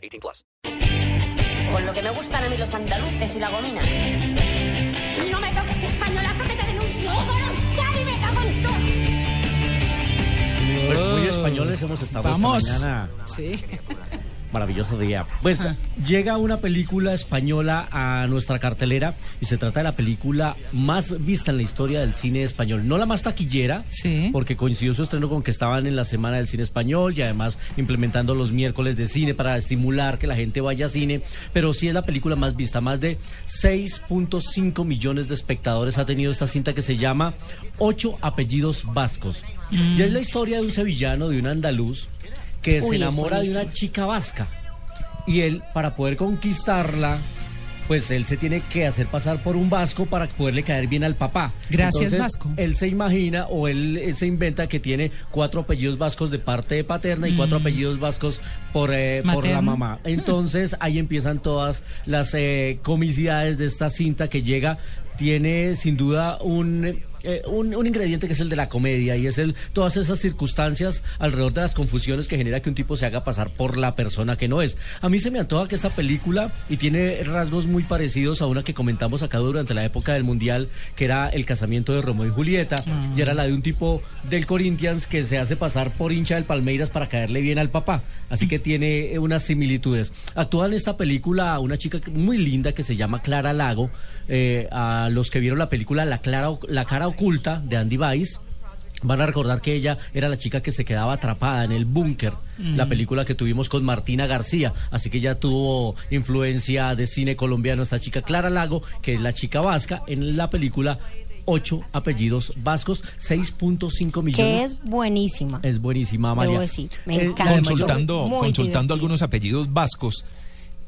18 plus. Con lo que me gustan a mí los andaluces y la gomina. Y no me toques españolazo que te denuncio. ¡Euskadi, me cago en todo! Pues muy españoles hemos estado Vamos. esta mañana. Sí. Maravilloso día. Pues llega una película española a nuestra cartelera y se trata de la película más vista en la historia del cine español. No la más taquillera, Sí. porque coincidió su estreno con que estaban en la Semana del Cine Español y además implementando los miércoles de cine para estimular que la gente vaya a cine, pero sí es la película más vista. Más de 6.5 millones de espectadores ha tenido esta cinta que se llama Ocho apellidos vascos. Y es la historia de un sevillano, de un andaluz, que se Uy, enamora de una chica vasca. Y él, para poder conquistarla, pues él se tiene que hacer pasar por un vasco para poderle caer bien al papá. Gracias, vasco. Él se imagina o él, él se inventa que tiene cuatro apellidos vascos de parte paterna y cuatro apellidos vascos por, eh, por la Mm. Mamá. Entonces ahí empiezan todas las eh, comicidades de esta cinta que llega. Tiene sin duda un, eh, un, un ingrediente que es el de la comedia y es el todas esas circunstancias alrededor de las confusiones que genera que un tipo se haga pasar por la persona que no es. A mí se me antoja que esta película y tiene rasgos muy parecidos a una que comentamos acá durante la época del Mundial, que era el casamiento de Romeo y Julieta, y era la de un tipo del Corinthians que se hace pasar por hincha del Palmeiras para caerle bien al papá. Así que tiene eh, unas similitudes. Actúa en esta película una chica muy linda que se llama Clara Lago. Eh, a los que vieron la película La, Clara, la cara oculta de Andy Weiss. Van a recordar que ella era la chica que se quedaba atrapada en el búnker, la película que tuvimos con Martina García, así que ya tuvo influencia de cine colombiano esta chica Clara Lago, que es la chica vasca, en la película Ocho apellidos vascos, 6.5 millones. que es buenísima. Es buenísima, María. Debo decir, me Eh, encanta. consultando, Muy consultando divertido. algunos apellidos vascos,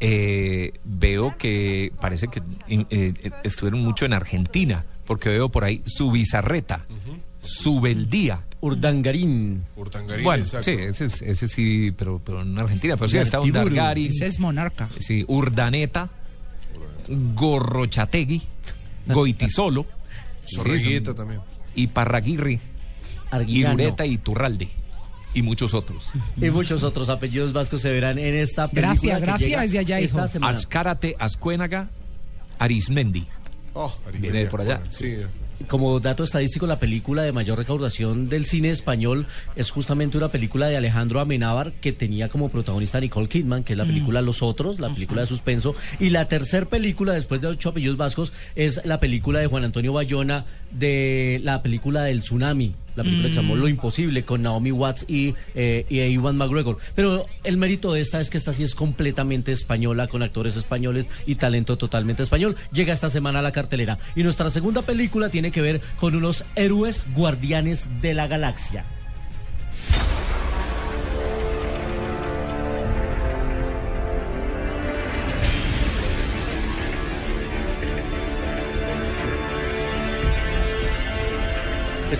eh, veo que parece que eh, eh, estuvieron mucho en Argentina, porque veo por ahí su bizarreta, su beldía. Urdangarín. Urtangarín, Bueno, exacto. sí, ese, es- ese sí, pero, pero en Argentina, pero sí, está. Undargari, Ese es monarca. sí, Urdaneta, Gorrochategui, Goitisolo, sí, Zorriguita también. y Parraguirri. Irureta y Turralde, y muchos otros. Y muchos otros apellidos vascos se verán en esta película. Gracia, que gracia llega es de allá, hijo. semana. Azcárate, Azcuénaga, Arismendi. Oh, Viene de por allá. Sí, Como dato estadístico, la película de mayor recaudación del cine español es justamente una película de Alejandro Amenábar que tenía como protagonista a Nicole Kidman, que es la película Los Otros, la película de suspenso. Y la tercer película, después de Ocho Apellidos Vascos, es la película de Juan Antonio Bayona, de la película del tsunami. La película que se llamó Lo Imposible con Naomi Watts y, eh, y Iwan McGregor. Pero el mérito de esta es que esta sí es completamente española, con actores españoles y talento totalmente español. Llega esta semana a la cartelera. Y nuestra segunda película tiene que ver con unos héroes guardianes de la galaxia.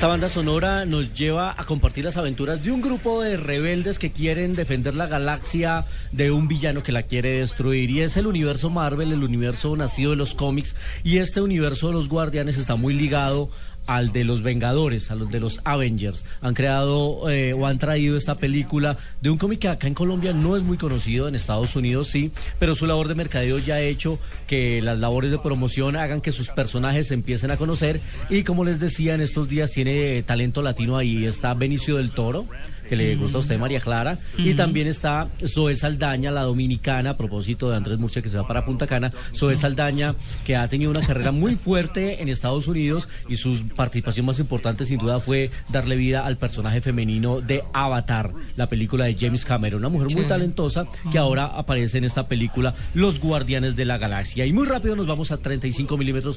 Esta banda sonora nos lleva a compartir las aventuras de un grupo de rebeldes que quieren defender la galaxia de un villano que la quiere destruir. Y es el universo Marvel, el universo nacido de los cómics. Y este universo de los guardianes está muy ligado al de los Vengadores, a los de los Avengers. Han creado eh, o han traído esta película de un cómic que acá en Colombia no es muy conocido, en Estados Unidos sí, pero su labor de mercadeo ya ha hecho que las labores de promoción hagan que sus personajes se empiecen a conocer y como les decía, en estos días tiene talento latino ahí, está Benicio del Toro, que le gusta a usted, María Clara, y también está Zoe Saldaña, la dominicana, a propósito de Andrés Murcia que se va para Punta Cana, Zoe Saldaña, que ha tenido una carrera muy fuerte en Estados Unidos y su participación más importante sin duda fue darle vida al personaje femenino de Avatar, la película de James Cameron, una mujer muy talentosa que ahora aparece en esta película Los Guardianes de la Galaxia. Y muy rápido nos vamos a 35 milímetros